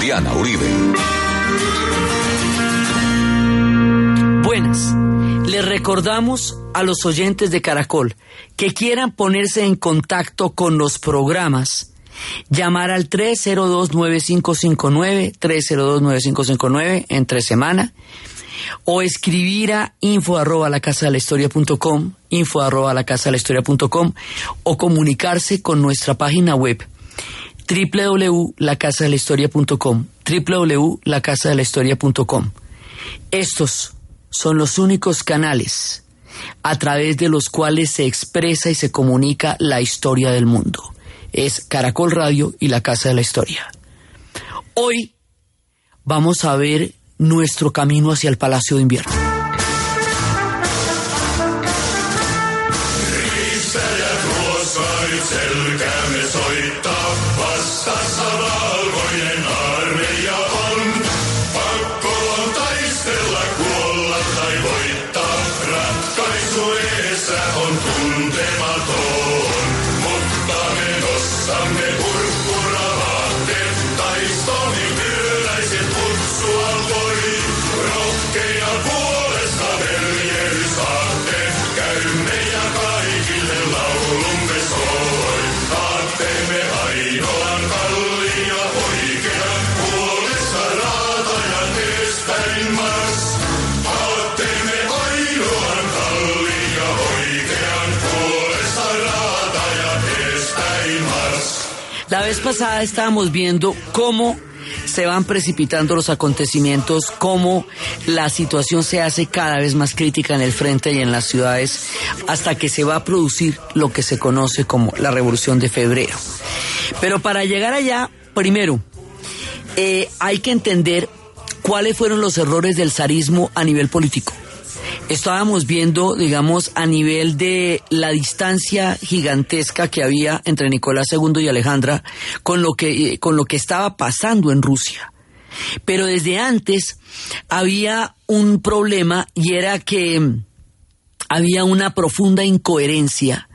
Diana Uribe. Buenas. Les recordamos a los oyentes de Caracol que quieran ponerse en contacto con los programas. Llamar al 302-9559, 302-9559 entre semana o escribir a info arroba la casa de la historia com, info arroba la casa de la historia com, o comunicarse con nuestra página web www.lacasadelahistoria.com www.lacasadelahistoria.com Estos son los únicos canales a través de los cuales se expresa y se comunica la historia del mundo. Es Caracol Radio y la Casa de la Historia. Hoy vamos a ver nuestro camino hacia el Palacio de Invierno. La vez pasada estábamos viendo cómo se van precipitando los acontecimientos, cómo la situación se hace cada vez más crítica en el frente y en las ciudades, hasta que se va a producir lo que se conoce como la Revolución de Febrero. Pero para llegar allá, primero, eh, hay que entender cuáles fueron los errores del zarismo a nivel político estábamos viendo, digamos, a nivel de la distancia gigantesca que había entre Nicolás II y Alejandra con lo que, con lo que estaba pasando en Rusia. Pero desde antes había un problema y era que había una profunda incoherencia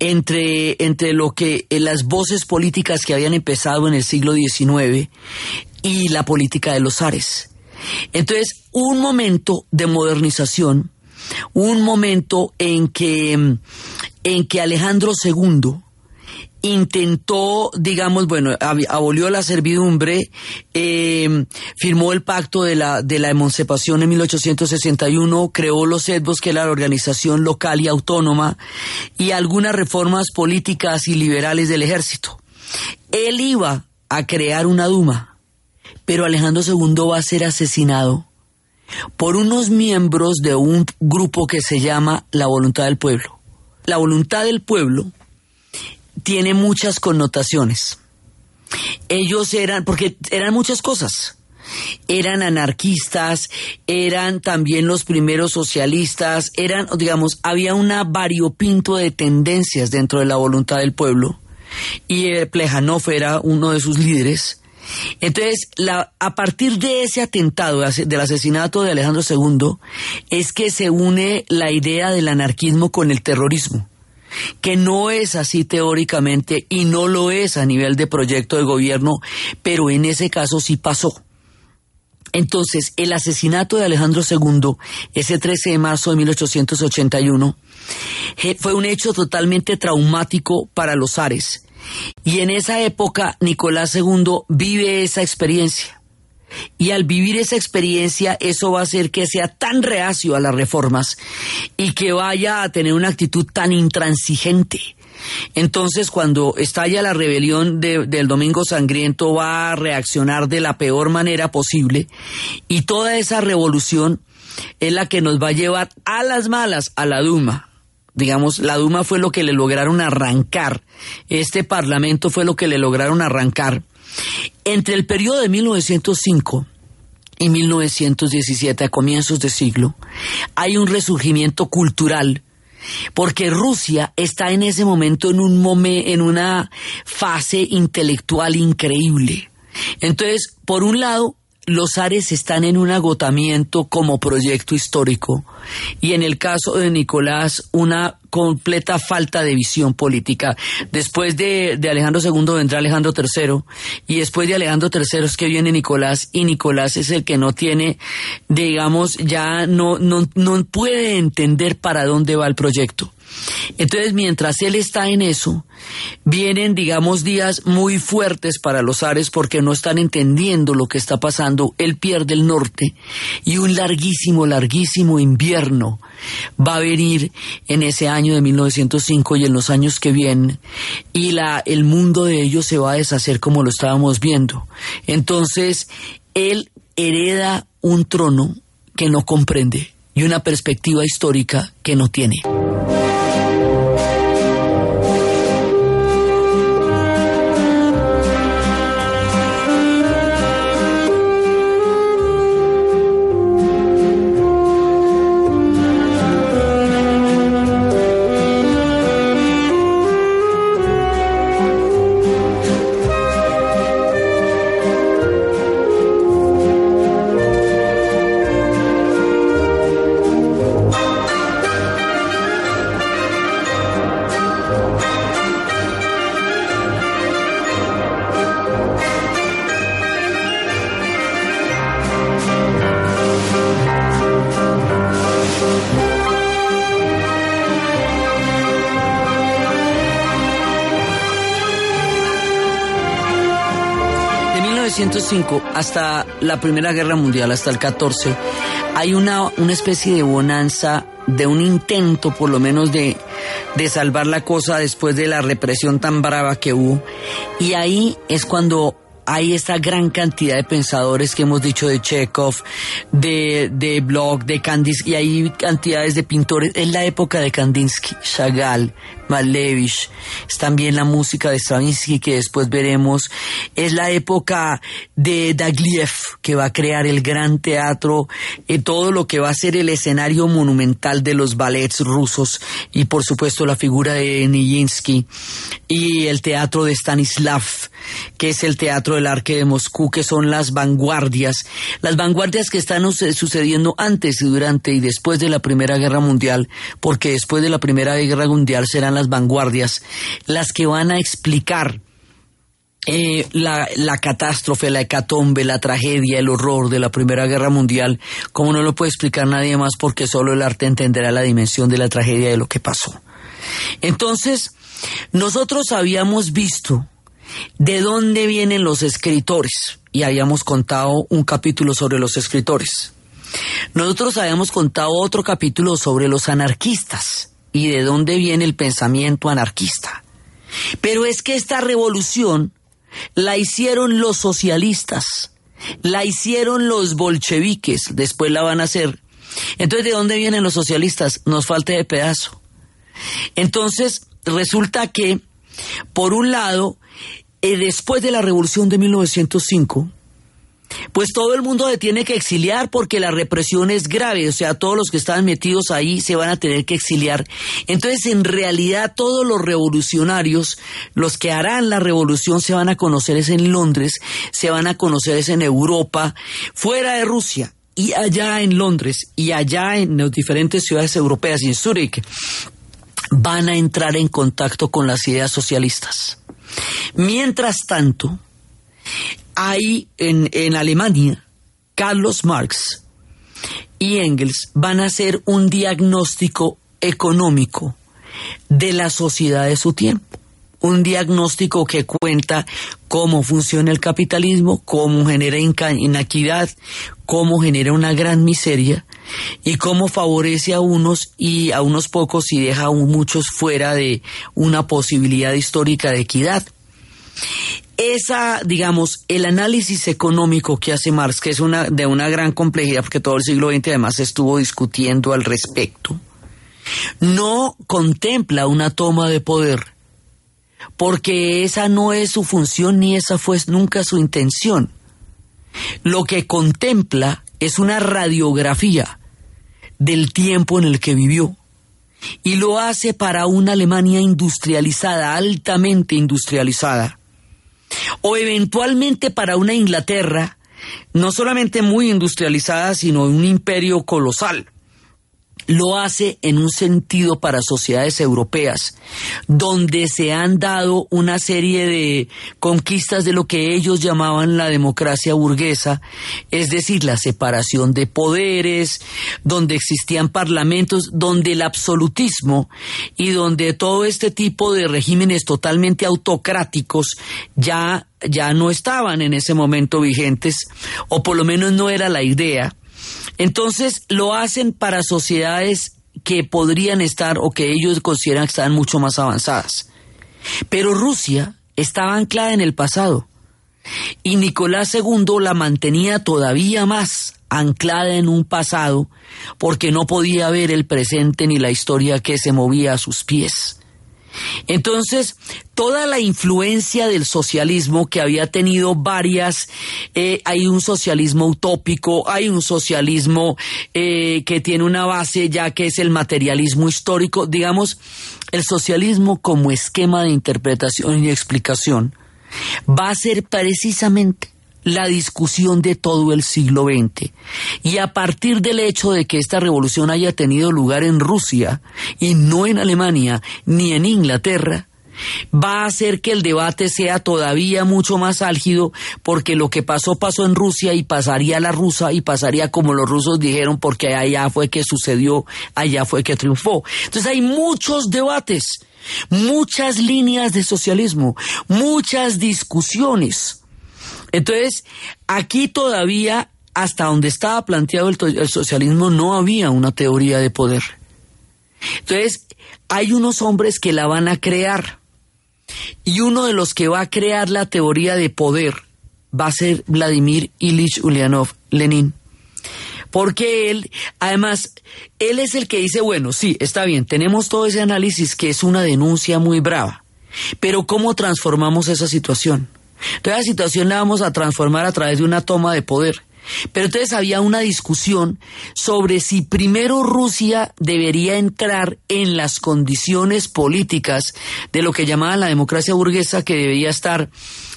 entre, entre lo que las voces políticas que habían empezado en el siglo XIX y la política de los zares. Entonces, un momento de modernización, un momento en que, en que Alejandro II intentó, digamos, bueno, abolió la servidumbre, em, firmó el pacto de la, de la emancipación en 1861, creó los EDVOS, que era la organización local y autónoma, y algunas reformas políticas y liberales del ejército. Él iba a crear una Duma, pero Alejandro II va a ser asesinado por unos miembros de un grupo que se llama la voluntad del pueblo. La voluntad del pueblo tiene muchas connotaciones. Ellos eran, porque eran muchas cosas. Eran anarquistas, eran también los primeros socialistas, eran, digamos, había una variopinto de tendencias dentro de la voluntad del pueblo. Y Plejanov era uno de sus líderes entonces, a partir de ese atentado, del asesinato de Alejandro II, es que se une la idea del anarquismo con el terrorismo que no es así teóricamente y no lo es a nivel de proyecto de gobierno, pero en ese caso sí pasó. Entonces, el asesinato de Alejandro II, ese 13 de marzo de 1881, fue un hecho totalmente traumático para los Ares y en esa época Nicolás II vive esa experiencia. Y al vivir esa experiencia, eso va a hacer que sea tan reacio a las reformas y que vaya a tener una actitud tan intransigente. Entonces, cuando estalla la rebelión del Domingo Sangriento, va a reaccionar de la peor manera posible y toda esa revolución es la que nos va a llevar a las malas a la Duma, digamos, la Duma fue lo que le lograron arrancar, este Parlamento fue lo que le lograron arrancar. Entre el periodo de 1905 y 1917, a comienzos de siglo, hay un resurgimiento cultural, porque Rusia está en ese momento en, un en una fase intelectual increíble. Entonces, por un lado, los Ares están en un agotamiento como proyecto histórico y en el caso de Nicolás una completa falta de visión política. Después de, Alejandro II vendrá Alejandro III y después de Alejandro III es que viene Nicolás y Nicolás es el que no tiene, digamos, ya no, no, no puede entender para dónde va el proyecto. Entonces, mientras él está en eso, vienen, digamos, días muy fuertes para los Ares porque no están entendiendo lo que está pasando. Él pierde el norte y un larguísimo, larguísimo invierno va a venir en ese año de 1905 y en los años que vienen y la, el mundo de ellos se va a deshacer como lo estábamos viendo. Entonces, él hereda un trono que no comprende y una perspectiva histórica que no tiene. 1905 hasta la Primera Guerra Mundial, hasta el 14, hay una, una especie de bonanza, de un intento por lo menos de, de salvar la cosa después de la represión tan brava que hubo. Y ahí es cuando hay esta gran cantidad de pensadores que hemos dicho de Chekhov, de, de Bloch, de Kandinsky, y hay cantidades de pintores. Es la época de Kandinsky, Chagall, Malevich, es también la música de Stravinsky que después veremos, es la época de Dagliev que va a crear el gran teatro, eh, todo lo que va a ser el escenario monumental de los ballets rusos y por supuesto la figura de Nijinsky y el teatro de Stanislav, que es el teatro del Arque de Moscú, que son las vanguardias, las vanguardias que están sucediendo antes y durante y después de la Primera Guerra Mundial, porque después de la Primera Guerra Mundial serán las vanguardias las que van a explicar eh, la, la, catástrofe, la hecatombe, la tragedia, el horror de la Primera Guerra Mundial, como no lo puede explicar nadie más porque solo el arte entenderá la dimensión de la tragedia de lo que pasó. Entonces, nosotros habíamos visto de dónde vienen los escritores y habíamos contado un capítulo sobre los escritores. Nosotros habíamos contado otro capítulo sobre los anarquistas y de dónde viene el pensamiento anarquista. Pero es que esta revolución la hicieron los socialistas, la hicieron los bolcheviques, después la van a hacer. Entonces, ¿de dónde vienen los socialistas? Nos falta de pedazo. Entonces, resulta que, por un lado, eh, después de la revolución de 1905, pues todo el mundo se tiene que exiliar porque la represión es grave, o sea, todos los que estaban metidos ahí se van a tener que exiliar. Entonces, en realidad, todos los revolucionarios, los que harán la revolución, se van a conocer es en Londres, se van a conocer es en Europa, fuera de Rusia y allá en Londres y allá en las diferentes ciudades europeas y en Zúrich, van a entrar en contacto con las ideas socialistas. Mientras tanto, hay en, en Alemania, Carlos Marx y Engels van a hacer un diagnóstico económico de la sociedad de su tiempo. Un diagnóstico que cuenta cómo funciona el capitalismo, cómo genera inequidad, cómo genera una gran miseria y cómo favorece a unos y a unos pocos y deja a muchos fuera de una posibilidad histórica de equidad esa, digamos, el análisis económico que hace Marx, que es una, de una gran complejidad, porque todo el siglo XX además estuvo discutiendo al respecto, no contempla una toma de poder, porque esa no es su función ni esa fue nunca su intención. Lo que contempla es una radiografía del tiempo en el que vivió y lo hace para una Alemania industrializada, altamente industrializada. O eventualmente para una Inglaterra no solamente muy industrializada, sino un imperio colosal lo hace en un sentido para sociedades europeas, donde se han dado una serie de conquistas de lo que ellos llamaban la democracia burguesa, es decir, la separación de poderes, donde existían parlamentos, donde el absolutismo y donde todo este tipo de regímenes totalmente autocráticos ya ya no estaban en ese momento vigentes, o por lo menos no era la idea entonces lo hacen para sociedades que podrían estar o que ellos consideran que están mucho más avanzadas. Pero Rusia estaba anclada en el pasado y Nicolás II la mantenía todavía más anclada en un pasado porque no podía ver el presente ni la historia que se movía a sus pies. Entonces, toda la influencia del socialismo que había tenido varias, eh, hay un socialismo utópico, hay un socialismo eh, que tiene una base ya que es el materialismo histórico, digamos, el socialismo como esquema de interpretación y explicación va a ser precisamente la discusión de todo el siglo XX. Y a partir del hecho de que esta revolución haya tenido lugar en Rusia y no en Alemania ni en Inglaterra, va a hacer que el debate sea todavía mucho más álgido porque lo que pasó pasó en Rusia y pasaría la rusa y pasaría como los rusos dijeron porque allá fue que sucedió, allá fue que triunfó. Entonces hay muchos debates, muchas líneas de socialismo, muchas discusiones entonces, aquí todavía, hasta donde estaba planteado el, socialismo, no había una teoría de poder. Entonces, hay unos hombres que la van a crear. Y uno de los que va a crear la teoría de poder va a ser Vladimir Ilich Ulyanov, Lenin. Porque él, además, él es el que dice, bueno, sí, está bien, tenemos todo ese análisis que es una denuncia muy brava, pero ¿cómo transformamos esa situación? Entonces la situación la vamos a transformar a través de una toma de poder. Pero entonces había una discusión sobre si primero Rusia debería entrar en las condiciones políticas de lo que llamaban la democracia burguesa, que debía estar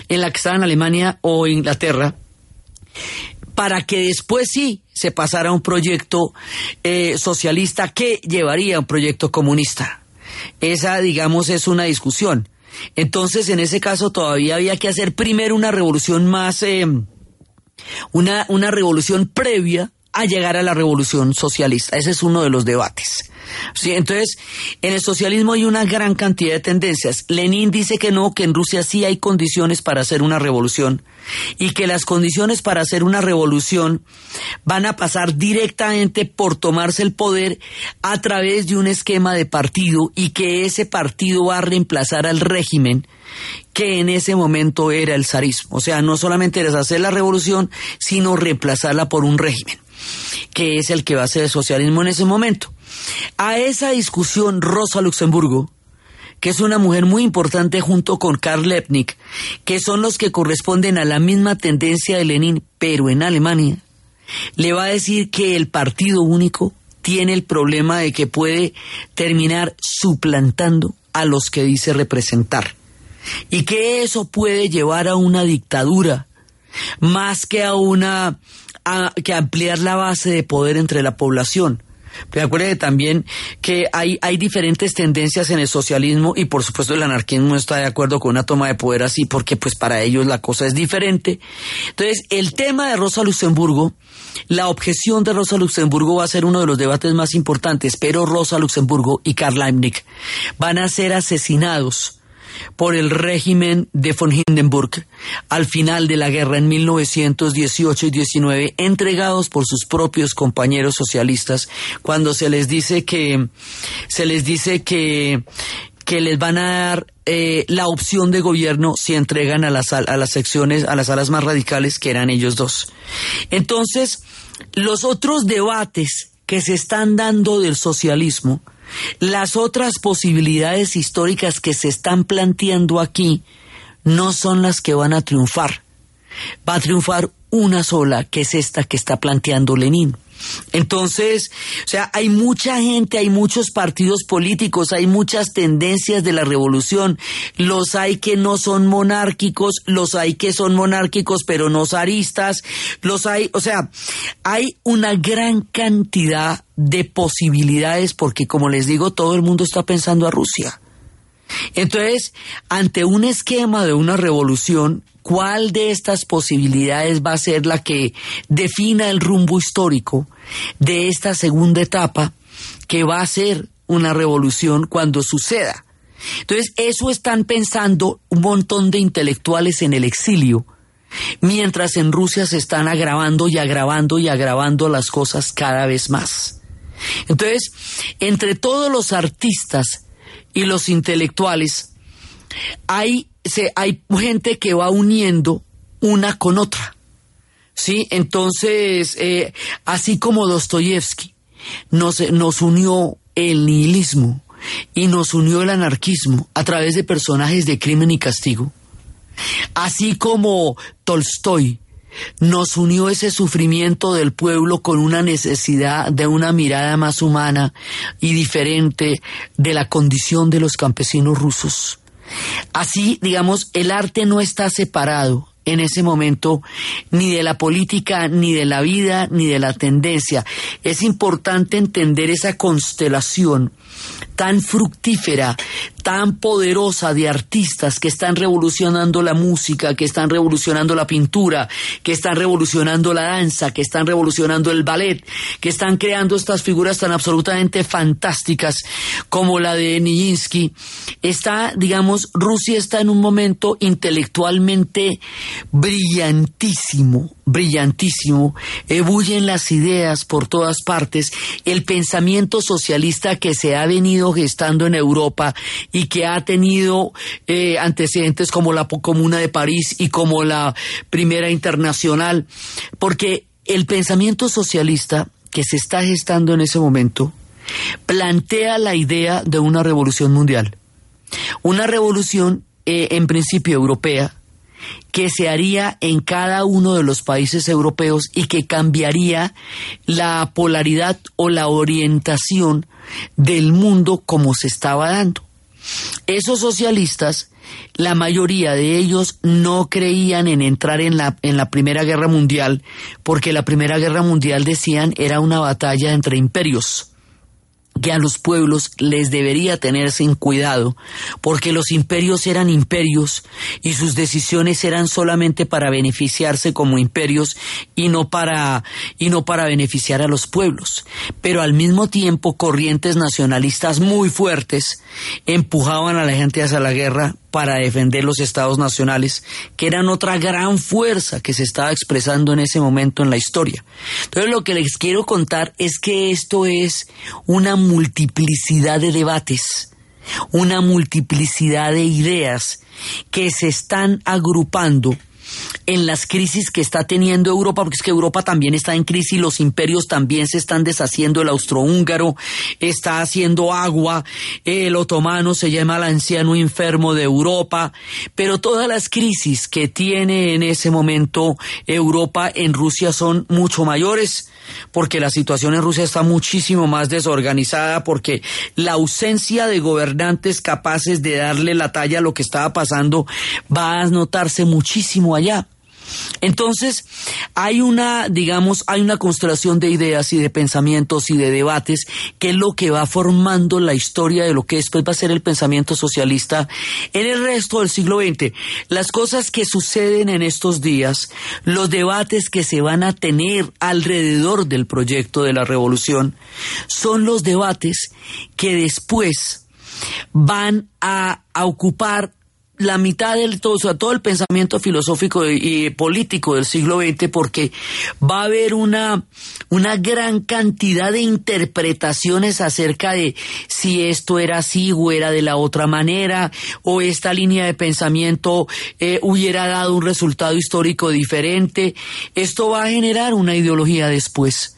en la que estaba en Alemania o Inglaterra, para que después sí se pasara a un proyecto eh, socialista que llevaría a un proyecto comunista. Esa, digamos, es una discusión. Entonces, en ese caso, todavía había que hacer primero una revolución más, eh, una, una revolución previa a llegar a la revolución socialista. Ese es uno de los debates. Sí, entonces, en el socialismo hay una gran cantidad de tendencias. Lenin dice que no, que en Rusia sí hay condiciones para hacer una revolución y que las condiciones para hacer una revolución van a pasar directamente por tomarse el poder a través de un esquema de partido y que ese partido va a reemplazar al régimen que en ese momento era el zarismo. O sea, no solamente era hacer la revolución, sino reemplazarla por un régimen, que es el que va a ser el socialismo en ese momento. A esa discusión, Rosa Luxemburgo, que es una mujer muy importante junto con Karl Lepnik, que son los que corresponden a la misma tendencia de Lenin, pero en Alemania, le va a decir que el partido único tiene el problema de que puede terminar suplantando a los que dice representar y que eso puede llevar a una dictadura más que a una que ampliar la base de poder entre la población. Pero acuérdate también que hay, hay diferentes tendencias en el socialismo y por supuesto el anarquismo no está de acuerdo con una toma de poder así porque pues para ellos la cosa es diferente. Entonces el tema de Rosa Luxemburgo, la objeción de Rosa Luxemburgo va a ser uno de los debates más importantes, pero Rosa Luxemburgo y Karl Leibniz van a ser asesinados por el régimen de von Hindenburg al final de la guerra en 1918 y 19, entregados por sus propios compañeros socialistas, cuando se les dice que se les dice que que les van a dar eh, la opción de gobierno si entregan a las, a las secciones, a las alas más radicales que eran ellos dos. Entonces, los otros debates que se están dando del socialismo las otras posibilidades históricas que se están planteando aquí no son las que van a triunfar. Va a triunfar una sola, que es esta que está planteando Lenin. Entonces, o sea, hay mucha gente, hay muchos partidos políticos, hay muchas tendencias de la revolución. Los hay que no son monárquicos, los hay que son monárquicos pero no zaristas, los hay, o sea, hay una gran cantidad de posibilidades porque como les digo, todo el mundo está pensando a Rusia. Entonces, ante un esquema de una revolución, ¿cuál de estas posibilidades va a ser la que defina el rumbo histórico de esta segunda etapa que va a ser una revolución cuando suceda? Entonces, eso están pensando un montón de intelectuales en el exilio, mientras en Rusia se están agravando y agravando y agravando las cosas cada vez más. Entonces, entre todos los artistas y los intelectuales, hay, hay gente que va uniendo una con otra. ¿Sí? Entonces, eh, así como Dostoyevsky nos, nos unió el nihilismo y nos unió el anarquismo a través de personajes de crimen y castigo, así como Tolstoy nos unió ese sufrimiento del pueblo con una necesidad de una mirada más humana y diferente de la condición de los campesinos rusos. Así, digamos, el arte no está separado en ese momento ni de la política, ni de la vida, ni de la tendencia. Es importante entender esa constelación tan fructífera, tan poderosa de artistas que están revolucionando la música, que están revolucionando la pintura, que están revolucionando la danza, que están revolucionando el ballet, que están creando estas figuras tan absolutamente fantásticas como la de Nijinsky. Está, digamos, Rusia está en un momento intelectualmente brillantísimo, brillantísimo, ebullen las ideas por todas partes, el pensamiento socialista que se ha venido gestando en Europa y que ha tenido eh, antecedentes como la Comuna de París y como la Primera Internacional, porque el pensamiento socialista que se está gestando en ese momento plantea la idea de una revolución mundial, una revolución eh, en principio europea, que se haría en cada uno de los países europeos y que cambiaría la polaridad o la orientación del mundo como se estaba dando. Esos socialistas, la mayoría de ellos no creían en entrar en la, en la Primera Guerra Mundial, porque la Primera Guerra Mundial, decían, era una batalla entre imperios que a los pueblos les debería tenerse en cuidado, porque los imperios eran imperios y sus decisiones eran solamente para beneficiarse como imperios y no para y no para beneficiar a los pueblos. Pero al mismo tiempo corrientes nacionalistas muy fuertes empujaban a la gente hacia la guerra para defender los estados nacionales, que eran otra gran fuerza que se estaba expresando en ese momento en la historia. Entonces lo que les quiero contar es que esto es una multiplicidad de debates, una multiplicidad de ideas que se están agrupando en las crisis que está teniendo Europa, porque es que Europa también está en crisis, los imperios también se están deshaciendo, el austrohúngaro está haciendo agua, el otomano se llama el anciano enfermo de Europa, pero todas las crisis que tiene en ese momento Europa en Rusia son mucho mayores porque la situación en Rusia está muchísimo más desorganizada, porque la ausencia de gobernantes capaces de darle la talla a lo que estaba pasando va a notarse muchísimo allá. Entonces, hay una, digamos, hay una constelación de ideas y de pensamientos y de debates que es lo que va formando la historia de lo que después va a ser el pensamiento socialista en el resto del siglo XX. Las cosas que suceden en estos días, los debates que se van a tener alrededor del proyecto de la revolución, son los debates que después van a, a ocupar la mitad del todo, o sea, todo el pensamiento filosófico y, político del siglo XX, porque va a haber una, una gran cantidad de interpretaciones acerca de si esto era así o era de la otra manera, o esta línea de pensamiento eh, hubiera dado un resultado histórico diferente. Esto va a generar una ideología después.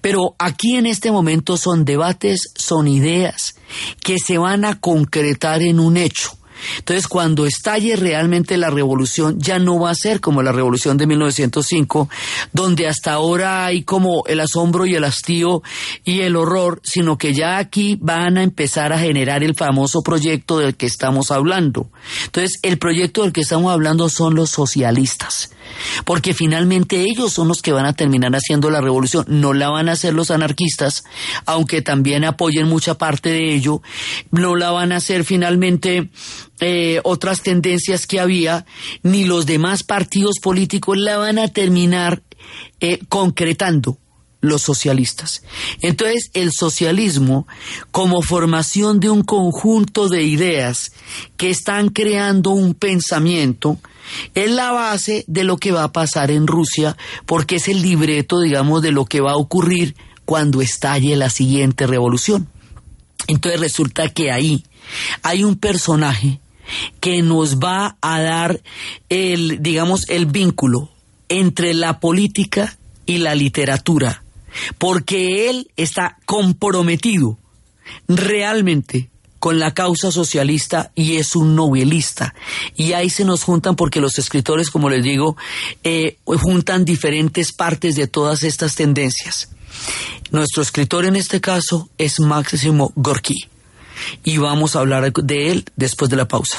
Pero aquí en este momento son debates, son ideas que se van a concretar en un hecho Entonces, cuando estalle realmente la revolución, ya no va a ser como la revolución de 1905, donde hasta ahora hay como el asombro y el hastío y el horror, sino que ya aquí van a empezar a generar el famoso proyecto del que estamos hablando. Entonces, el proyecto del que estamos hablando son los socialistas porque finalmente ellos son los que van a terminar haciendo la revolución, no la van a hacer los anarquistas, aunque también apoyen mucha parte de ello, no la van a hacer finalmente eh, otras tendencias que había, ni los demás partidos políticos la van a terminar eh, concretando los socialistas. Entonces, el socialismo, como formación de un conjunto de ideas que están creando un pensamiento, es la base de lo que va a pasar en Rusia, porque es el libreto, digamos, de lo que va a ocurrir cuando estalle la siguiente revolución. Entonces resulta que ahí hay un personaje que nos va a dar el, digamos, el vínculo entre la política y la literatura, porque él está comprometido realmente con la causa socialista y es un novelista. Y ahí se nos juntan porque los escritores, como les digo, eh, juntan diferentes partes de todas estas tendencias. Nuestro escritor en este caso es Máximo Gorky y vamos a hablar de él después de la pausa.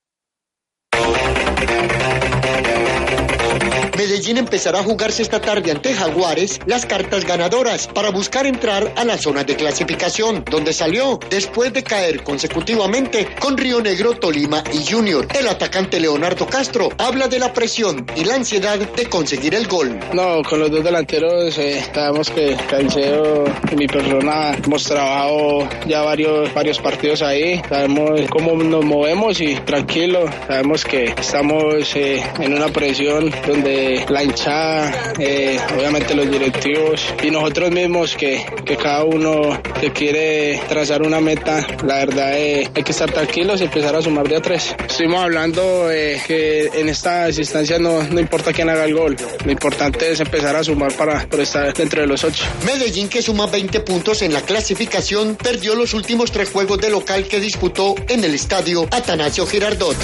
Thank you. Medellín empezará a jugarse esta tarde ante Jaguares las cartas ganadoras para buscar entrar a la zona de clasificación, donde salió después de caer consecutivamente con Río Negro, Tolima y Junior. El atacante Leonardo Castro habla de la presión y la ansiedad de conseguir el gol. No, con los dos delanteros eh, sabemos que Caicedo y mi persona hemos trabajado ya varios, varios partidos ahí, sabemos cómo nos movemos y tranquilo, sabemos que estamos eh, en una presión donde la hinchada, eh, obviamente los directivos y nosotros mismos que, que cada uno que quiere trazar una meta, la verdad eh, hay que estar tranquilos y empezar a sumar de a tres. Estuvimos hablando eh, que en estas instancias no, no importa quién haga el gol, lo importante es empezar a sumar para, para estar dentro de los ocho. Medellín que suma 20 puntos en la clasificación perdió los últimos tres juegos de local que disputó en el estadio Atanasio Girardot.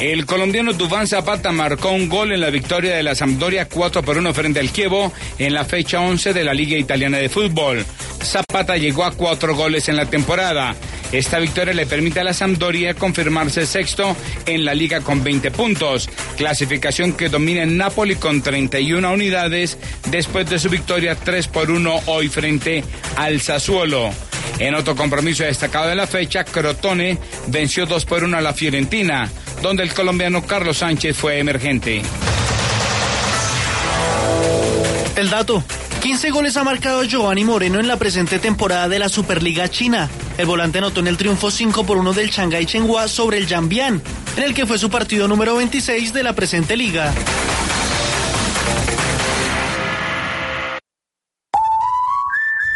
El colombiano Duván Zapata marcó un gol en la victoria de la Sampdoria 4 por 1 frente al Chievo en la fecha 11 de la Liga Italiana de Fútbol. Zapata llegó a cuatro goles en la temporada. Esta victoria le permite a la Sampdoria confirmarse sexto en la liga con 20 puntos, clasificación que domina en Napoli con 31 unidades después de su victoria 3 por 1 hoy frente al Sassuolo. En otro compromiso destacado de la fecha, Crotone venció 2 por 1 a la Fiorentina, donde el colombiano Carlos Sánchez fue emergente. El dato. 15 goles ha marcado Giovanni Moreno en la presente temporada de la Superliga China. El volante anotó en el triunfo 5 por 1 del Shanghai Chenhua sobre el Jambian, en el que fue su partido número 26 de la presente liga.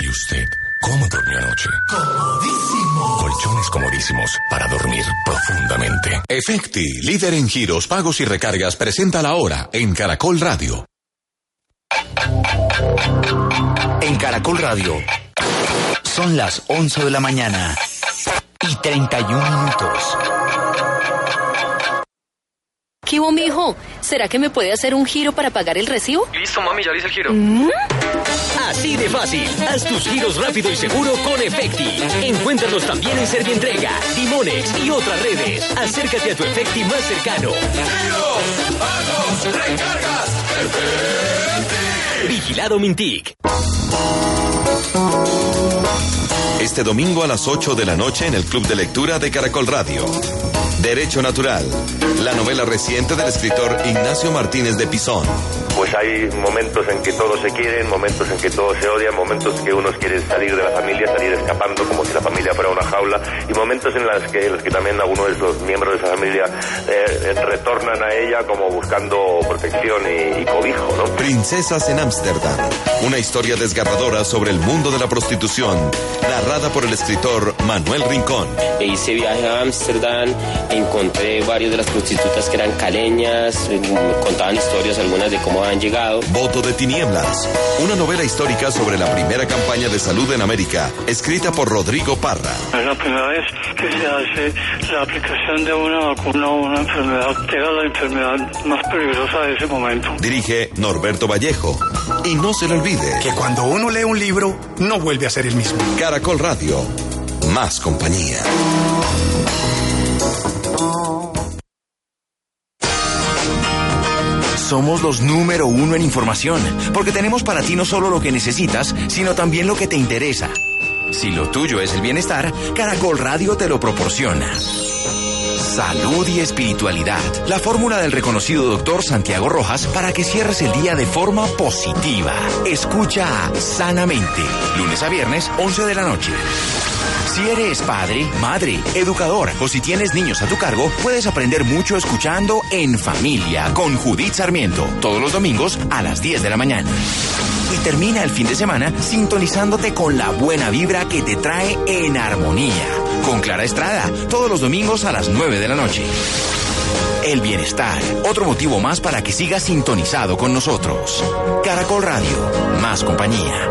¿Y usted cómo durmió anoche? Comodísimo. Colchones comodísimos para dormir profundamente. Efecti, líder en giros, pagos y recargas, presenta la hora en Caracol Radio. En Caracol Radio son las 11 de la mañana y 31 minutos. ¿Qué hubo, mijo? ¿Será que me puede hacer un giro para pagar el recibo? Listo, mami, ya hice el giro. Así de fácil. Haz tus giros rápido y seguro con Efecti. Encuéntralos también en Servientrega, Dimonex y otras redes. Acércate a tu Efecti más cercano. ¡Giros! ¡Pagos! ¡Recargas! ¡Efecti! Vigilado Mintic. Este domingo a las 8 de la noche en el Club de Lectura de Caracol Radio. Derecho Natural, la novela reciente del escritor Ignacio Martínez de Pisón. Pues hay momentos en que todos se quieren, momentos en que todos se odian, momentos que unos quieren salir de la familia, salir escapando como si la familia fuera una jaula, y momentos en los que, en los que también algunos de los miembros de esa familia eh, retornan a ella como buscando protección y, y cobijo, ¿no? Princesas en Ámsterdam, una historia desgarradora sobre el mundo de la prostitución, narrada por el escritor Manuel Rincón. E hice viaje a Ámsterdam, encontré varias de las prostitutas que eran caleñas, eh, contaban historias algunas de cómo han llegado. Voto de Tinieblas, una novela histórica sobre la primera campaña de salud en América, escrita por Rodrigo Parra. Es la primera vez que se hace la aplicación de una vacuna o una enfermedad que era la enfermedad más peligrosa de ese momento. Dirige Norberto Vallejo. Y no se le olvide que cuando uno lee un libro, no vuelve a ser el mismo. Caracol Radio, más compañía. Somos los número uno en información, porque tenemos para ti no solo lo que necesitas, sino también lo que te interesa. Si lo tuyo es el bienestar, Caracol Radio te lo proporciona. Salud y espiritualidad. La fórmula del reconocido doctor Santiago Rojas para que cierres el día de forma positiva. Escucha Sanamente. Lunes a viernes, 11 de la noche. Si eres padre, madre, educador o si tienes niños a tu cargo, puedes aprender mucho escuchando En Familia con Judith Sarmiento, todos los domingos a las 10 de la mañana. Y termina el fin de semana sintonizándote con la buena vibra que te trae en armonía. Con Clara Estrada, todos los domingos a las 9 de la noche. El bienestar, otro motivo más para que sigas sintonizado con nosotros. Caracol Radio, más compañía.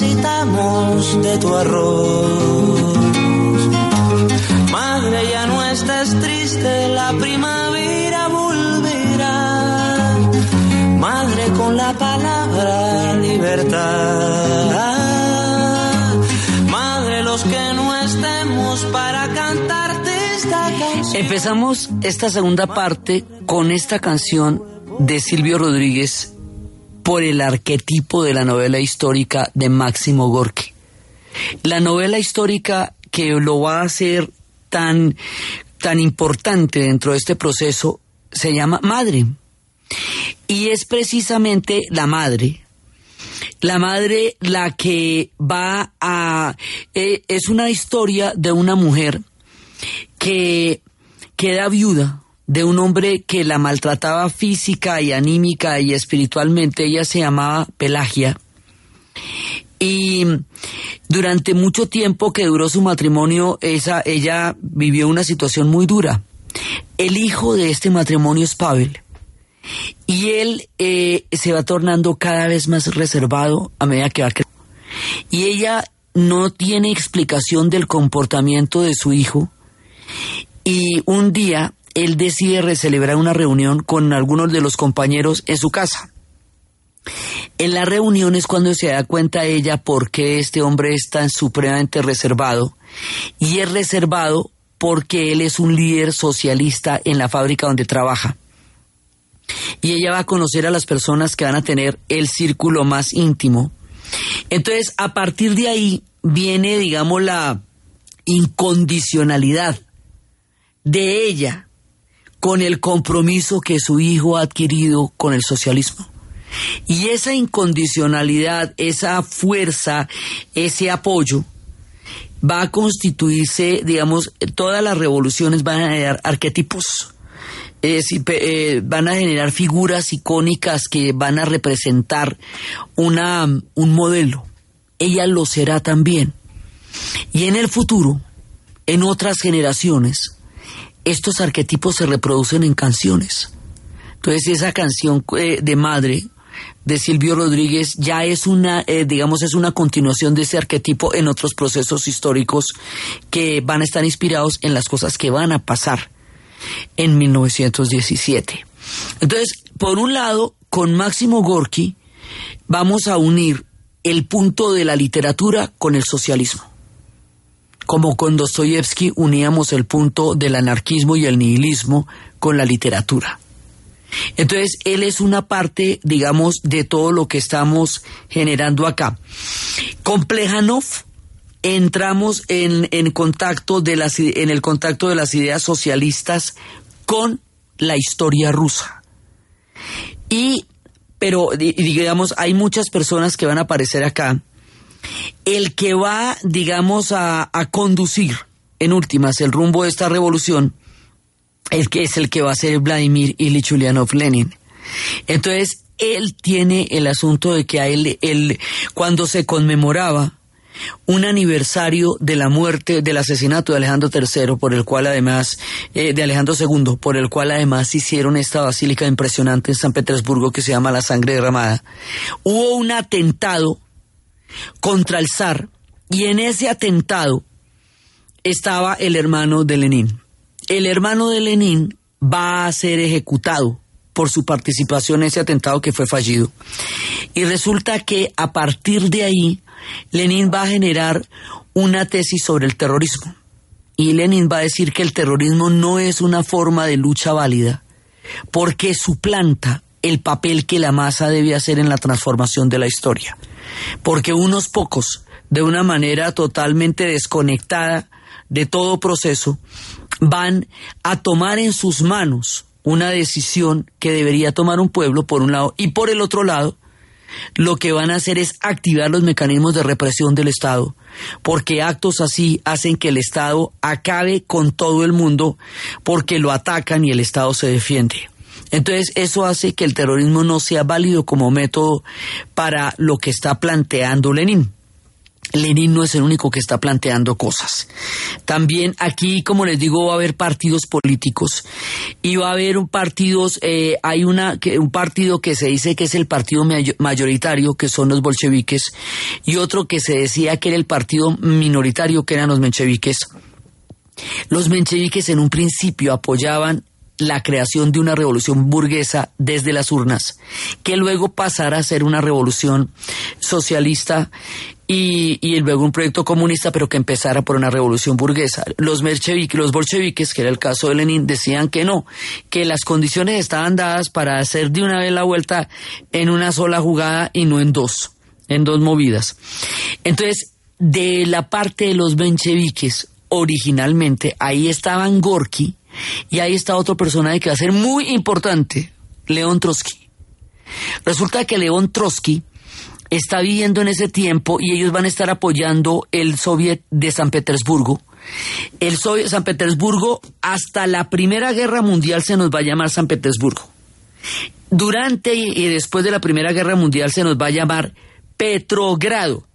necesitamos de tu arroz. Madre, ya no estás triste, la primavera volverá. Madre, con la palabra libertad. Madre, los que no estemos para cantarte esta canción. Empezamos esta segunda parte con esta canción de Silvio Rodríguez por el arquetipo de la novela histórica de Máximo Gorki. La novela histórica que lo va a hacer tan, tan importante dentro de este proceso se llama Madre. Y es precisamente la madre, la madre la que va a... eh, es una historia de una mujer que queda viuda de un hombre que la maltrataba física y anímica y espiritualmente. Ella se llamaba Pelagia. Y durante mucho tiempo que duró su matrimonio, esa, ella vivió una situación muy dura. El hijo de este matrimonio es Pavel. Y él eh, se va tornando cada vez más reservado a medida que va creciendo. Y ella no tiene explicación del comportamiento de su hijo. Y un día él decide celebrar una reunión con algunos de los compañeros en su casa. En la reunión es cuando se da cuenta ella por qué este hombre es tan supremamente reservado. Y es reservado porque él es un líder socialista en la fábrica donde trabaja. Y ella va a conocer a las personas que van a tener el círculo más íntimo. Entonces, a partir de ahí viene, digamos, la incondicionalidad de ella con el compromiso que su hijo ha adquirido con el socialismo. Y esa incondicionalidad, esa fuerza, ese apoyo, va a constituirse, digamos, todas las revoluciones van a generar arquetipos. Eh, van a generar figuras icónicas que van a representar una, un modelo. Ella lo será también. Y en el futuro, en otras generaciones, estos arquetipos se reproducen en canciones. Entonces esa canción eh, de Madre de Silvio Rodríguez ya es una, eh, digamos, es una continuación de ese arquetipo en otros procesos históricos que van a estar inspirados en las cosas que van a pasar en 1917. Entonces, por un lado, con Máximo Gorki vamos a unir el punto de la literatura con el socialismo como con Dostoyevsky uníamos el punto del anarquismo y el nihilismo con la literatura. Entonces, él es una parte, digamos, de todo lo que estamos generando acá. Con Plejanov entramos en, en contacto de las, en el contacto de las ideas socialistas con la historia rusa. Y, pero di- digamos, hay muchas personas que van a aparecer acá el que va, digamos, a, conducir en últimas el rumbo de esta revolución, el que es el que va a ser Vladimir Ilich Ulyanov Lenin. Entonces, él tiene el asunto de que a él, él, cuando se conmemoraba un aniversario de la muerte, del asesinato de Alejandro III, por el cual además, eh, de Alejandro II, por el cual además hicieron esta basílica impresionante en San Petersburgo que se llama La Sangre Derramada, hubo un atentado contra el zar y en ese atentado estaba el hermano de Lenin. El hermano de Lenin va a ser ejecutado por su participación en ese atentado que fue fallido. Y resulta que a partir de ahí, Lenin va a generar una tesis sobre el terrorismo. Y Lenin va a decir que el terrorismo no es una forma de lucha válida, porque suplanta el papel que la masa debe hacer en la transformación de la historia. Porque unos pocos, de una manera totalmente desconectada de todo proceso, van a tomar en sus manos una decisión que debería tomar un pueblo por un lado y por el otro lado lo que van a hacer es activar los mecanismos de represión del Estado, porque actos así hacen que el Estado acabe con todo el mundo porque lo atacan y el Estado se defiende. Entonces eso hace que el terrorismo no sea válido como método para lo que está planteando Lenin. Lenin no es el único que está planteando cosas. También aquí, como les digo, va a haber partidos políticos y va a haber un partidos, eh, hay una, un partido que se dice que es el partido mayo- mayoritario, que son los bolcheviques, y otro que se decía que era el partido minoritario, que eran los mencheviques. Los mencheviques en un principio apoyaban la creación de una revolución burguesa desde las urnas, que luego pasara a ser una revolución socialista y, y luego un proyecto comunista, pero que empezara por una revolución burguesa. Los mercheviques, los bolcheviques, que era el caso de Lenin, decían que no, que las condiciones estaban dadas para hacer de una vez la vuelta en una sola jugada y no en dos, en dos movidas. Entonces, de la parte de los mencheviques, originalmente, ahí estaban Gorky y ahí está otro personaje que va a ser muy importante, León Trotsky. Resulta que León Trotsky está viviendo en ese tiempo y ellos van a estar apoyando el Soviet de San Petersburgo. El Soviet San Petersburgo hasta la Primera Guerra Mundial se nos va a llamar San Petersburgo. Durante y después de la Primera Guerra Mundial se nos va a llamar Petrogrado,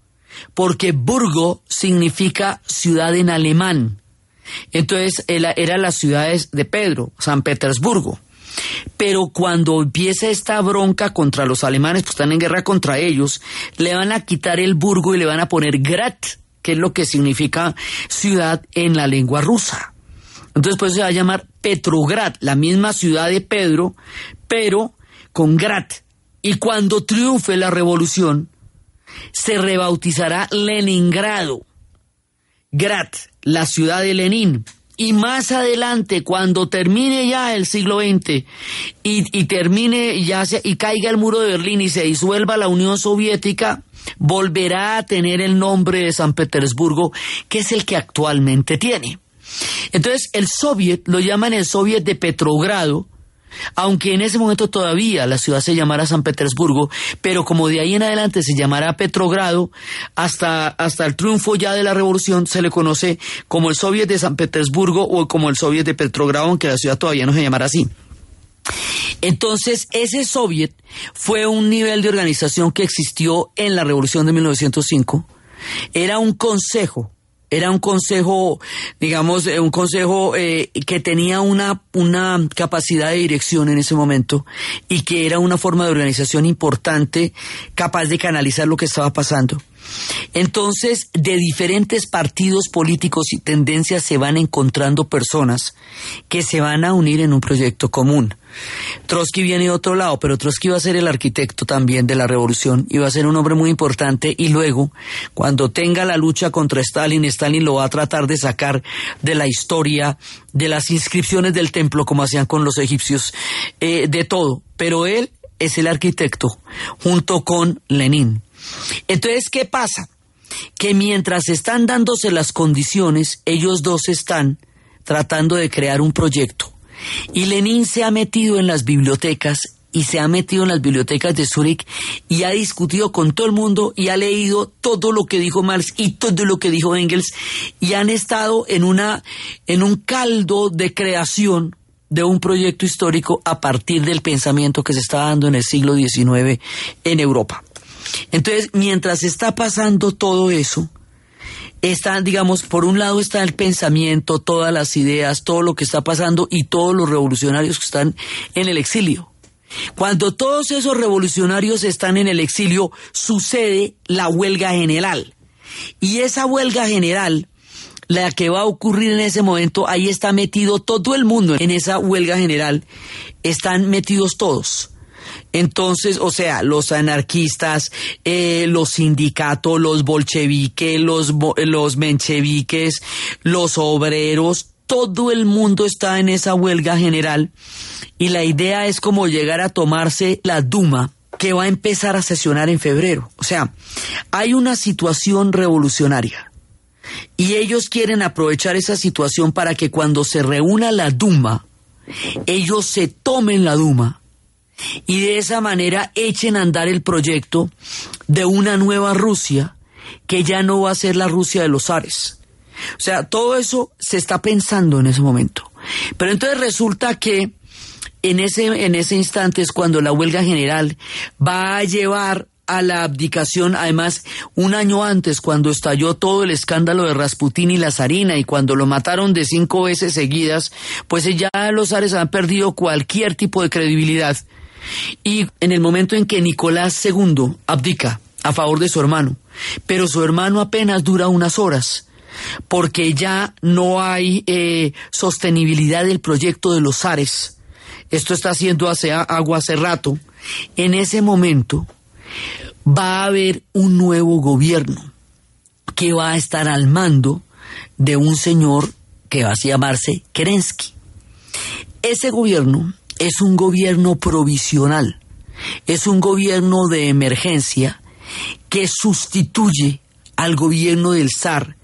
porque Burgo significa ciudad en alemán. Entonces era las ciudades de Pedro, San Petersburgo. Pero cuando empieza esta bronca contra los alemanes, pues están en guerra contra ellos, le van a quitar el burgo y le van a poner Grat, que es lo que significa ciudad en la lengua rusa. Entonces pues se va a llamar Petrograd, la misma ciudad de Pedro, pero con Grat. Y cuando triunfe la revolución, se rebautizará Leningrado. Grat, la ciudad de Lenin y más adelante, cuando termine ya el siglo XX y, termine ya y caiga el muro de Berlín y se disuelva la Unión Soviética, volverá a tener el nombre de San Petersburgo, que es el que actualmente tiene. Entonces, el Soviet lo llaman el Soviet de Petrogrado, aunque en ese momento todavía la ciudad se llamara San Petersburgo, pero como de ahí en adelante se llamará Petrogrado, hasta, hasta el triunfo ya de la revolución se le conoce como el Soviet de San Petersburgo o como el Soviet de Petrogrado, aunque la ciudad todavía no se llamará así. Entonces, ese soviet fue un nivel de organización que existió en la revolución de 1905. Era un consejo era un consejo, digamos, eh, un consejo eh, que tenía una, una capacidad de dirección en ese momento y que era una forma de organización importante, capaz de canalizar lo que estaba pasando. Entonces, de diferentes partidos políticos y tendencias se van encontrando personas que se van a unir en un proyecto común. Trotsky viene de otro lado, pero Trotsky va a ser el arquitecto también de la revolución y va a ser un hombre muy importante y luego, cuando tenga la lucha contra Stalin, Stalin lo va a tratar de sacar de la historia, de las inscripciones del templo, como hacían con los egipcios, eh, de todo. Pero él es el arquitecto, junto con Lenin. Entonces, ¿qué pasa? Que mientras están dándose las condiciones, ellos dos están tratando de crear un proyecto. Y Lenin se ha metido en las bibliotecas y se ha metido en las bibliotecas de Zúrich y ha discutido con todo el mundo y ha leído todo lo que dijo Marx y todo lo que dijo Engels y han estado en una en un caldo de creación de un proyecto histórico a partir del pensamiento que se está dando en el siglo XIX en Europa. Entonces, mientras está pasando todo eso, está, digamos, por un lado está el pensamiento, todas las ideas, todo lo que está pasando y todos los revolucionarios que están en el exilio. Cuando todos esos revolucionarios están en el exilio, sucede la huelga general. Y esa huelga general, la que va a ocurrir en ese momento, ahí está metido todo el mundo en esa huelga general. Están metidos todos. Entonces, o sea, los anarquistas, eh, los sindicatos, los bolcheviques, los, los mencheviques, los obreros, todo el mundo está en esa huelga general. Y la idea es como llegar a tomarse la Duma que va a empezar a sesionar en febrero. O sea, hay una situación revolucionaria. Y ellos quieren aprovechar esa situación para que cuando se reúna la Duma, ellos se tomen la Duma y de esa manera echen a andar el proyecto de una nueva Rusia que ya no va a ser la Rusia de los Ares. O sea, todo eso se está pensando en ese momento. Pero entonces resulta que en ese, en ese instante es cuando la huelga general va a llevar a la abdicación, además, un año antes, cuando estalló todo el escándalo de Rasputín y la zarina, y cuando lo mataron de cinco veces seguidas, pues ya los Ares han perdido cualquier tipo de credibilidad. Y en el momento en que Nicolás II abdica a favor de su hermano, pero su hermano apenas dura unas horas, porque ya no hay eh, sostenibilidad del proyecto de los Ares. Esto está haciendo hace agua hace rato. En ese momento va a haber un nuevo gobierno. que va a estar al mando de un señor que va a llamarse Kerensky. Ese gobierno es un gobierno provisional, es un gobierno de emergencia que sustituye al gobierno del zar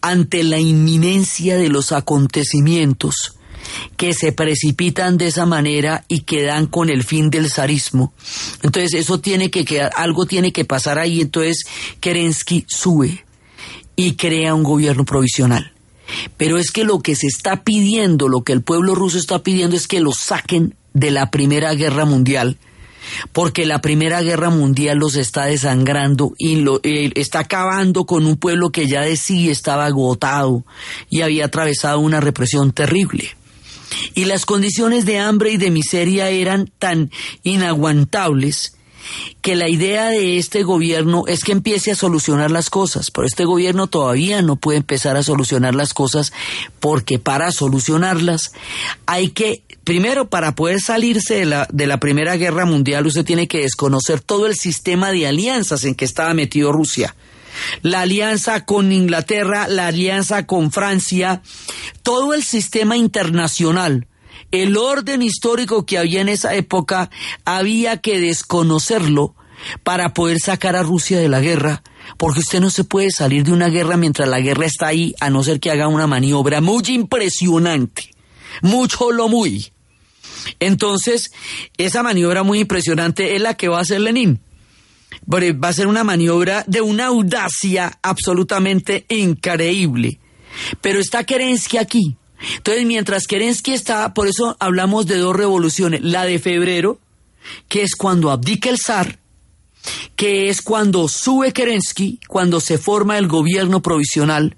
ante la inminencia de los acontecimientos que se precipitan de esa manera y que dan con el fin del zarismo. Entonces eso tiene que quedar, algo tiene que pasar ahí, entonces Kerensky sube y crea un gobierno provisional. Pero es que lo que se está pidiendo, lo que el pueblo ruso está pidiendo es que lo saquen de la Primera Guerra Mundial porque la Primera Guerra Mundial los está desangrando y lo, está acabando con un pueblo que ya de sí estaba agotado y había atravesado una represión terrible. Y las condiciones de hambre y de miseria eran tan inaguantables que la idea de este gobierno es que empiece a solucionar las cosas, pero este gobierno todavía no puede empezar a solucionar las cosas porque para solucionarlas hay que primero, para poder salirse de la, de la Primera Guerra Mundial, usted tiene que desconocer todo el sistema de alianzas en que estaba metido Rusia. La alianza con Inglaterra, la alianza con Francia, todo el sistema internacional, el orden histórico que había en esa época, había que desconocerlo para poder sacar a Rusia de la guerra, porque usted no se puede salir de una guerra mientras la guerra está ahí, a no ser que haga una maniobra muy impresionante, mucho lo muy. Entonces, esa maniobra muy impresionante es la que va a hacer Lenin. Va a ser una maniobra de una audacia absolutamente increíble. Pero está Kerensky aquí. Entonces, mientras Kerensky está, por eso hablamos de dos revoluciones. La de febrero, que es cuando abdica el zar, que es cuando sube Kerensky, cuando se forma el gobierno provisional,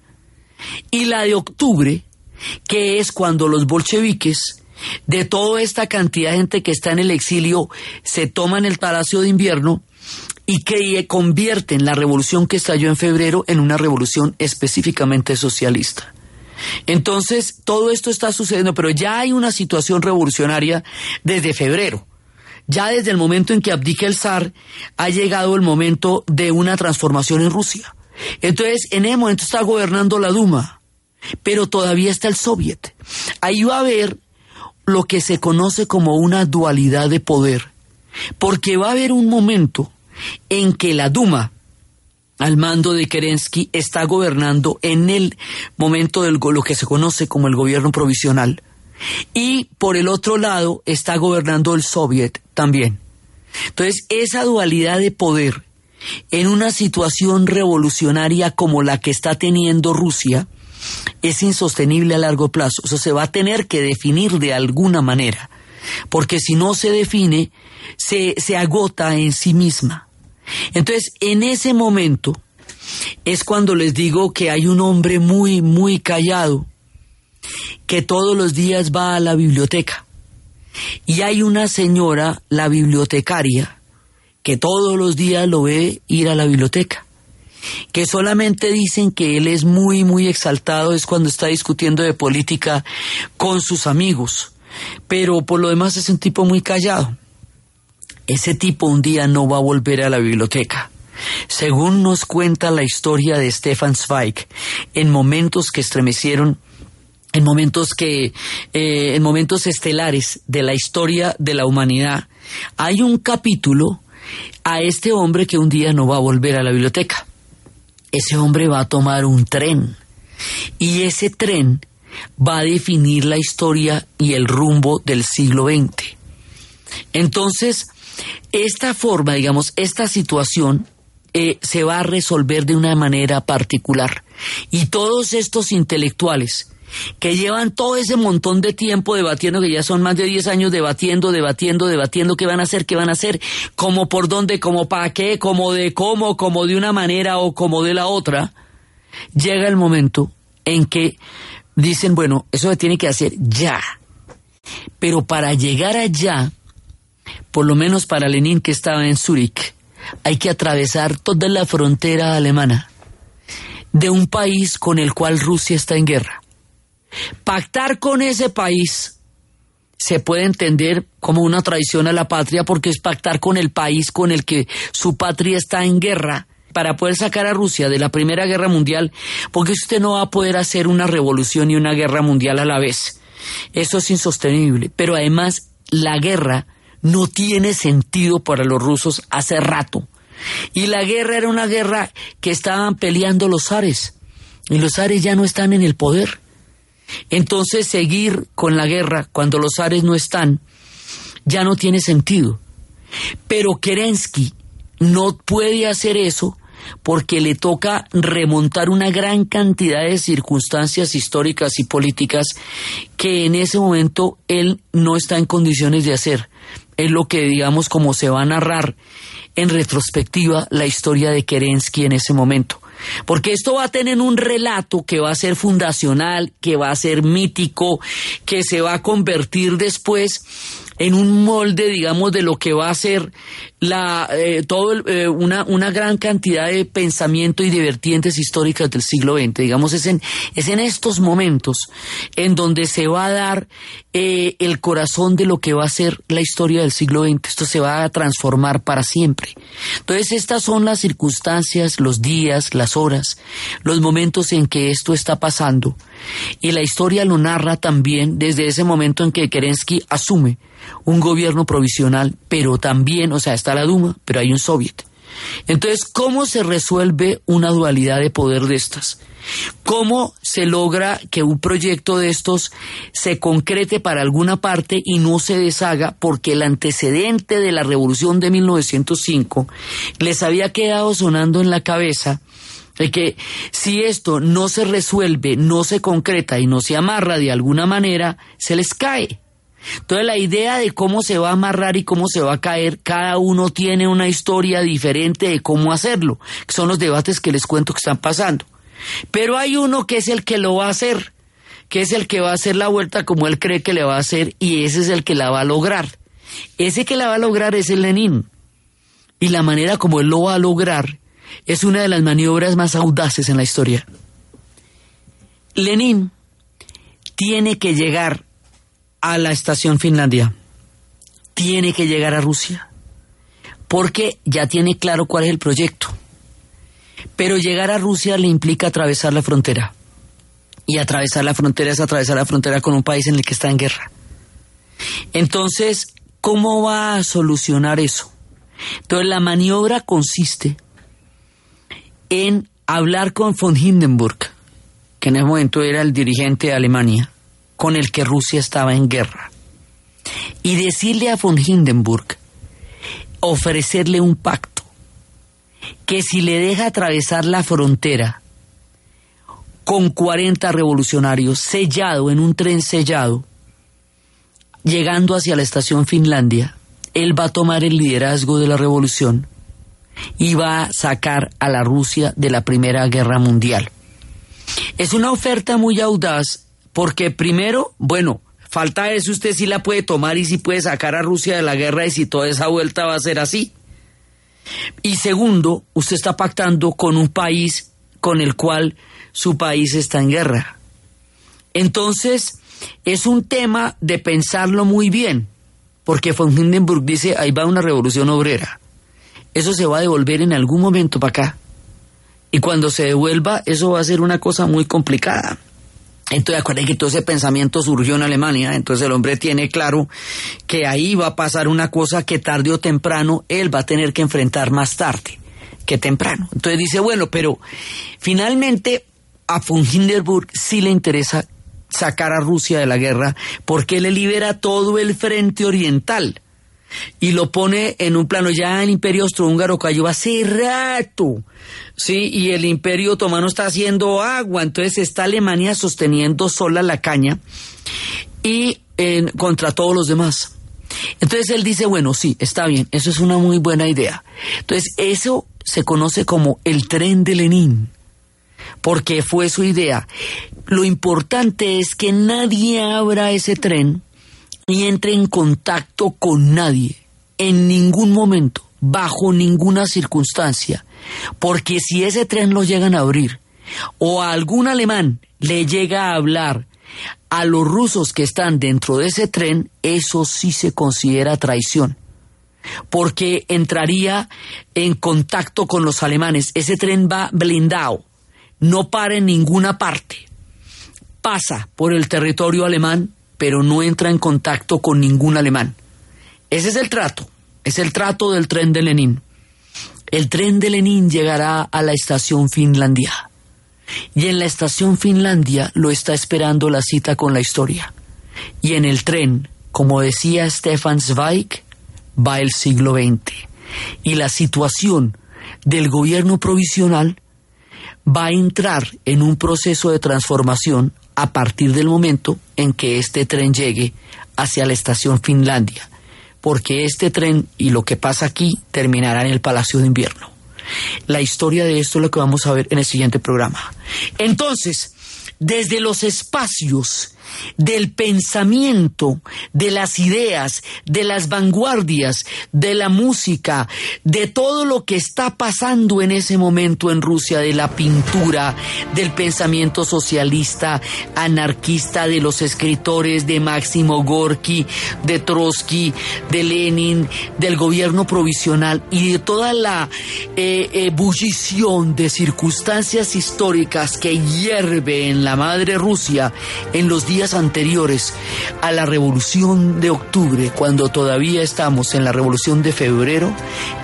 y la de octubre, que es cuando los bolcheviques de toda esta cantidad de gente que está en el exilio, se toman el palacio de invierno y que convierten la revolución que estalló en febrero en una revolución específicamente socialista. Entonces, todo esto está sucediendo, pero ya hay una situación revolucionaria desde febrero. Ya desde el momento en que abdica el zar, ha llegado el momento de una transformación en Rusia. Entonces, en ese momento está gobernando la Duma, pero todavía está el Soviet. Ahí va a haber lo que se conoce como una dualidad de poder, porque va a haber un momento en que la Duma, al mando de Kerensky, está gobernando en el momento de lo que se conoce como el gobierno provisional, y por el otro lado está gobernando el Soviet también. Entonces, esa dualidad de poder en una situación revolucionaria como la que está teniendo Rusia, es insostenible a largo plazo. Eso se va a tener que definir de alguna manera, porque si no se define, se, se agota en sí misma. Entonces, en ese momento es cuando les digo que hay un hombre muy, muy callado, que todos los días va a la biblioteca. Y hay una señora, la bibliotecaria, que todos los días lo ve ir a la biblioteca que solamente dicen que él es muy, muy exaltado es cuando está discutiendo de política con sus amigos, pero por lo demás es un tipo muy callado. Ese tipo un día no va a volver a la biblioteca. Según nos cuenta la historia de Stefan Zweig, en momentos que estremecieron en momentos que eh, en momentos estelares de la historia de la humanidad hay un capítulo a este hombre que un día no va a volver a la biblioteca ese hombre va a tomar un tren y ese tren va a definir la historia y el rumbo del siglo XX. Entonces, esta forma, digamos, esta situación eh, se va a resolver de una manera particular. Y todos estos intelectuales que llevan todo ese montón de tiempo debatiendo, que ya son más de 10 años debatiendo, debatiendo, debatiendo qué van a hacer, qué van a hacer, cómo por dónde, cómo para qué, cómo de cómo, como de una manera o como de la otra, llega el momento en que dicen, bueno, eso se tiene que hacer ya. Pero para llegar allá, por lo menos para Lenin que estaba en Zúrich, hay que atravesar toda la frontera alemana de un país con el cual Rusia está en guerra. Pactar con ese país se puede entender como una traición a la patria porque es pactar con el país con el que su patria está en guerra para poder sacar a Rusia de la Primera Guerra Mundial, porque usted no va a poder hacer una revolución y una guerra mundial a la vez. Eso es insostenible. Pero además, la guerra no tiene sentido para los rusos hace rato. Y la guerra era una guerra que estaban peleando los zares. Y los zares ya no están en el poder. Entonces seguir con la guerra cuando los zares no están ya no tiene sentido. Pero Kerensky no puede hacer eso porque le toca remontar una gran cantidad de circunstancias históricas y políticas que en ese momento él no está en condiciones de hacer. Es lo que digamos como se va a narrar en retrospectiva la historia de Kerensky en ese momento. Porque esto va a tener un relato que va a ser fundacional, que va a ser mítico, que se va a convertir después en un molde, digamos, de lo que va a ser la, eh, todo eh, una, una gran cantidad de pensamiento y de vertientes históricas del siglo XX. Digamos, es en, es en estos momentos en donde se va a dar eh, el corazón de lo que va a ser la historia del siglo XX. Esto se va a transformar para siempre. Entonces, estas son las circunstancias, los días, las horas, los momentos en que esto está pasando. Y la historia lo narra también desde ese momento en que Kerensky asume un gobierno provisional, pero también, o sea, está la Duma, pero hay un soviet. Entonces, ¿cómo se resuelve una dualidad de poder de estas? ¿Cómo se logra que un proyecto de estos se concrete para alguna parte y no se deshaga porque el antecedente de la revolución de 1905 les había quedado sonando en la cabeza de que si esto no se resuelve, no se concreta y no se amarra de alguna manera, se les cae. Entonces la idea de cómo se va a amarrar y cómo se va a caer, cada uno tiene una historia diferente de cómo hacerlo, son los debates que les cuento que están pasando. Pero hay uno que es el que lo va a hacer, que es el que va a hacer la vuelta como él cree que le va a hacer y ese es el que la va a lograr. Ese que la va a lograr es el Lenin. Y la manera como él lo va a lograr es una de las maniobras más audaces en la historia. Lenin tiene que llegar a la estación Finlandia. Tiene que llegar a Rusia. Porque ya tiene claro cuál es el proyecto. Pero llegar a Rusia le implica atravesar la frontera. Y atravesar la frontera es atravesar la frontera con un país en el que está en guerra. Entonces, ¿cómo va a solucionar eso? Entonces, la maniobra consiste en hablar con von Hindenburg, que en ese momento era el dirigente de Alemania, con el que Rusia estaba en guerra, y decirle a von Hindenburg, ofrecerle un pacto, que si le deja atravesar la frontera con 40 revolucionarios sellado en un tren sellado, llegando hacia la estación Finlandia, él va a tomar el liderazgo de la revolución y va a sacar a la Rusia de la Primera Guerra Mundial. Es una oferta muy audaz porque primero, bueno, falta eso usted sí la puede tomar y si puede sacar a Rusia de la guerra y si toda esa vuelta va a ser así. Y segundo, usted está pactando con un país con el cual su país está en guerra. Entonces, es un tema de pensarlo muy bien, porque von Hindenburg dice, ahí va una revolución obrera eso se va a devolver en algún momento para acá. Y cuando se devuelva, eso va a ser una cosa muy complicada. Entonces, acuérdense que todo ese pensamiento surgió en Alemania, entonces el hombre tiene claro que ahí va a pasar una cosa que tarde o temprano él va a tener que enfrentar más tarde que temprano. Entonces dice, bueno, pero finalmente a von Hindenburg sí le interesa sacar a Rusia de la guerra porque le libera todo el frente oriental y lo pone en un plano. Ya el imperio austrohúngaro cayó hace rato, ¿sí? Y el imperio otomano está haciendo agua, entonces está Alemania sosteniendo sola la caña y en, contra todos los demás. Entonces él dice, bueno, sí, está bien, eso es una muy buena idea. Entonces eso se conoce como el tren de Lenin, porque fue su idea. Lo importante es que nadie abra ese tren ni entre en contacto con nadie, en ningún momento, bajo ninguna circunstancia, porque si ese tren lo llegan a abrir, o a algún alemán le llega a hablar a los rusos que están dentro de ese tren, eso sí se considera traición. porque entraría en contacto con los alemanes. Ese tren va blindado, no para en ninguna parte. Pasa por el territorio alemán, pero no entra en contacto con ningún alemán. Ese es el trato, es el trato del tren de Lenin. El tren de Lenin llegará a la estación Finlandia. Y en la estación Finlandia lo está esperando la cita con la historia. Y en el tren, como decía Stefan Zweig, va el siglo XX. Y la situación del gobierno provisional va a entrar en un proceso de transformación a partir del momento en que este tren llegue hacia la estación Finlandia, porque este tren y lo que pasa aquí terminará en el Palacio de Invierno. La historia de esto es lo que vamos a ver en el siguiente programa. Entonces, desde los espacios del pensamiento, de las ideas, de las vanguardias, de la música, de todo lo que está pasando en ese momento en Rusia, de la pintura, del pensamiento socialista, anarquista, de los escritores de Máximo Gorky, de Trotsky, de Lenin, del gobierno provisional y de toda la eh, ebullición de circunstancias históricas que hierve en la madre Rusia en los días anteriores a la revolución de octubre, cuando todavía estamos en la revolución de febrero,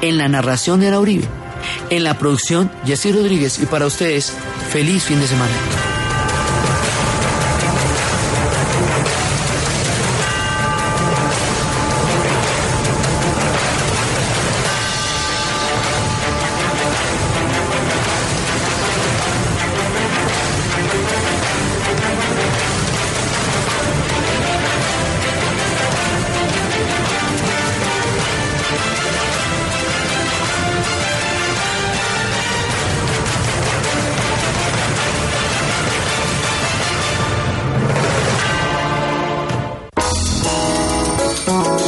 en la narración de la Uribe, en la producción Jessy Rodríguez y para ustedes, feliz fin de semana.